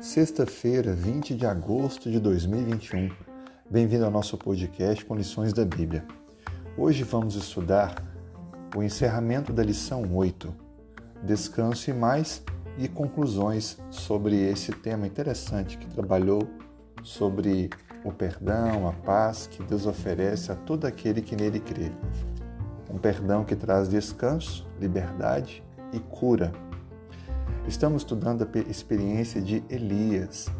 Sexta-feira, 20 de agosto de 2021. Bem-vindo ao nosso podcast com lições da Bíblia. Hoje vamos estudar o encerramento da lição 8, descanso e mais e conclusões sobre esse tema interessante que trabalhou sobre o perdão, a paz que Deus oferece a todo aquele que nele crê. Um perdão que traz descanso, liberdade e cura Estamos estudando a experiência de Elias.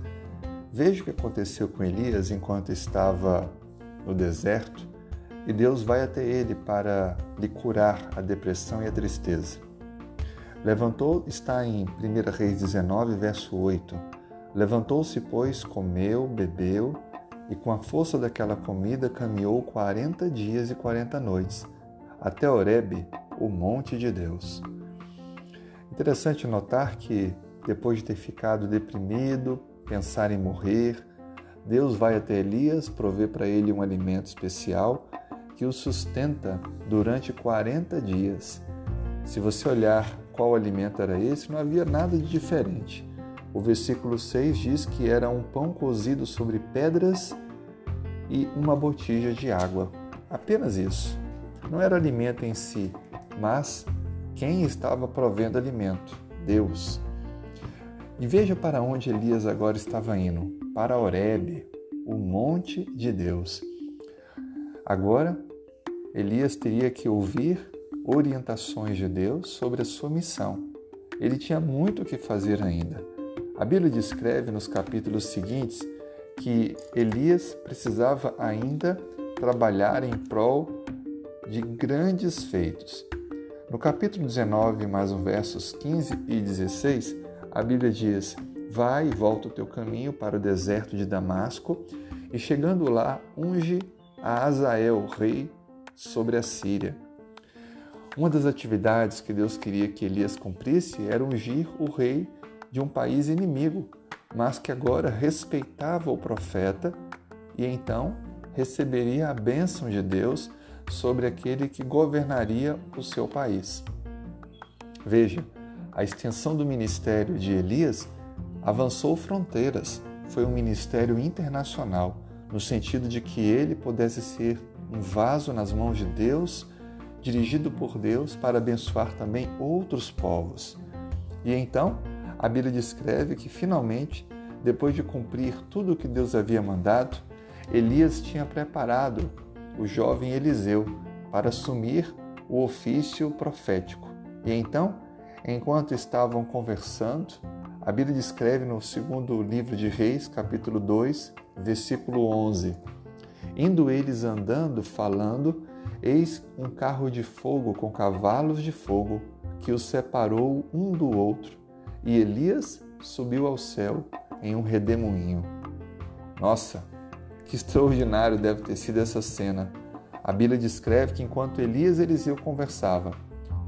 Veja o que aconteceu com Elias enquanto estava no deserto e Deus vai até ele para lhe curar a depressão e a tristeza. Levantou, está em 1 Reis 19, verso 8. Levantou-se, pois, comeu, bebeu, e com a força daquela comida caminhou quarenta dias e quarenta noites, até Horebe, o monte de Deus. Interessante notar que, depois de ter ficado deprimido, pensar em morrer, Deus vai até Elias, provê para ele um alimento especial que o sustenta durante 40 dias. Se você olhar qual alimento era esse, não havia nada de diferente. O versículo 6 diz que era um pão cozido sobre pedras e uma botija de água. Apenas isso. Não era alimento em si, mas quem estava provendo alimento? Deus. E veja para onde Elias agora estava indo: para Horebe, o monte de Deus. Agora, Elias teria que ouvir orientações de Deus sobre a sua missão. Ele tinha muito o que fazer ainda. A Bíblia descreve nos capítulos seguintes que Elias precisava ainda trabalhar em prol de grandes feitos. No capítulo 19, mais um versos 15 e 16, a Bíblia diz: Vai e volta o teu caminho para o deserto de Damasco, e chegando lá, unge a Azael, rei, sobre a Síria. Uma das atividades que Deus queria que Elias cumprisse era ungir o rei de um país inimigo, mas que agora respeitava o profeta e então receberia a bênção de Deus sobre aquele que governaria o seu país. Veja, a extensão do ministério de Elias avançou fronteiras, foi um ministério internacional, no sentido de que ele pudesse ser um vaso nas mãos de Deus, dirigido por Deus para abençoar também outros povos. E então, a Bíblia descreve que finalmente, depois de cumprir tudo o que Deus havia mandado, Elias tinha preparado o jovem Eliseu para assumir o ofício profético. E então, enquanto estavam conversando, a Bíblia descreve no segundo livro de Reis, capítulo 2, versículo 11: Indo eles andando, falando, eis um carro de fogo com cavalos de fogo que os separou um do outro, e Elias subiu ao céu em um redemoinho. Nossa, que extraordinário deve ter sido essa cena. A Bíblia descreve que enquanto Elias e Eliseu conversavam,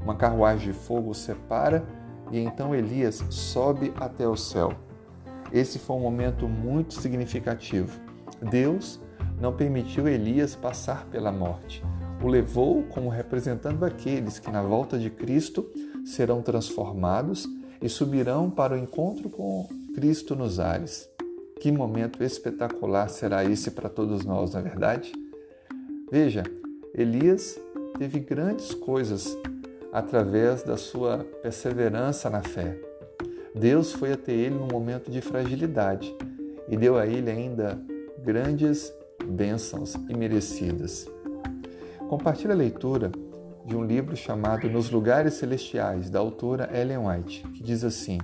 uma carruagem de fogo separa e então Elias sobe até o céu. Esse foi um momento muito significativo. Deus não permitiu Elias passar pela morte. O levou como representando aqueles que, na volta de Cristo, serão transformados e subirão para o encontro com Cristo nos ares. Que momento espetacular será esse para todos nós, na é verdade? Veja, Elias teve grandes coisas através da sua perseverança na fé. Deus foi até ele num momento de fragilidade e deu a ele ainda grandes bênçãos imerecidas. Compartilhe a leitura de um livro chamado Nos Lugares Celestiais, da autora Ellen White, que diz assim: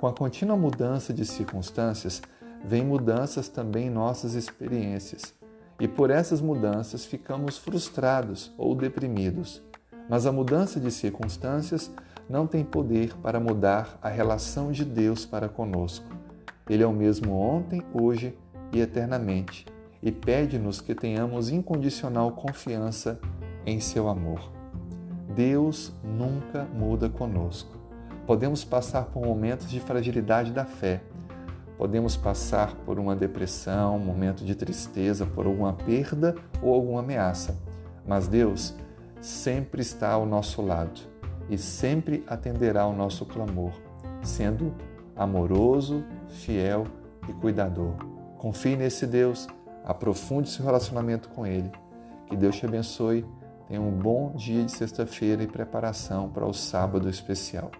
Com a contínua mudança de circunstâncias, vem mudanças também em nossas experiências. E por essas mudanças ficamos frustrados ou deprimidos. Mas a mudança de circunstâncias não tem poder para mudar a relação de Deus para conosco. Ele é o mesmo ontem, hoje e eternamente, e pede-nos que tenhamos incondicional confiança em seu amor. Deus nunca muda conosco. Podemos passar por momentos de fragilidade da fé, Podemos passar por uma depressão, um momento de tristeza, por alguma perda ou alguma ameaça, mas Deus sempre está ao nosso lado e sempre atenderá ao nosso clamor, sendo amoroso, fiel e cuidador. Confie nesse Deus, aprofunde seu relacionamento com Ele. Que Deus te abençoe. Tenha um bom dia de sexta-feira e preparação para o sábado especial.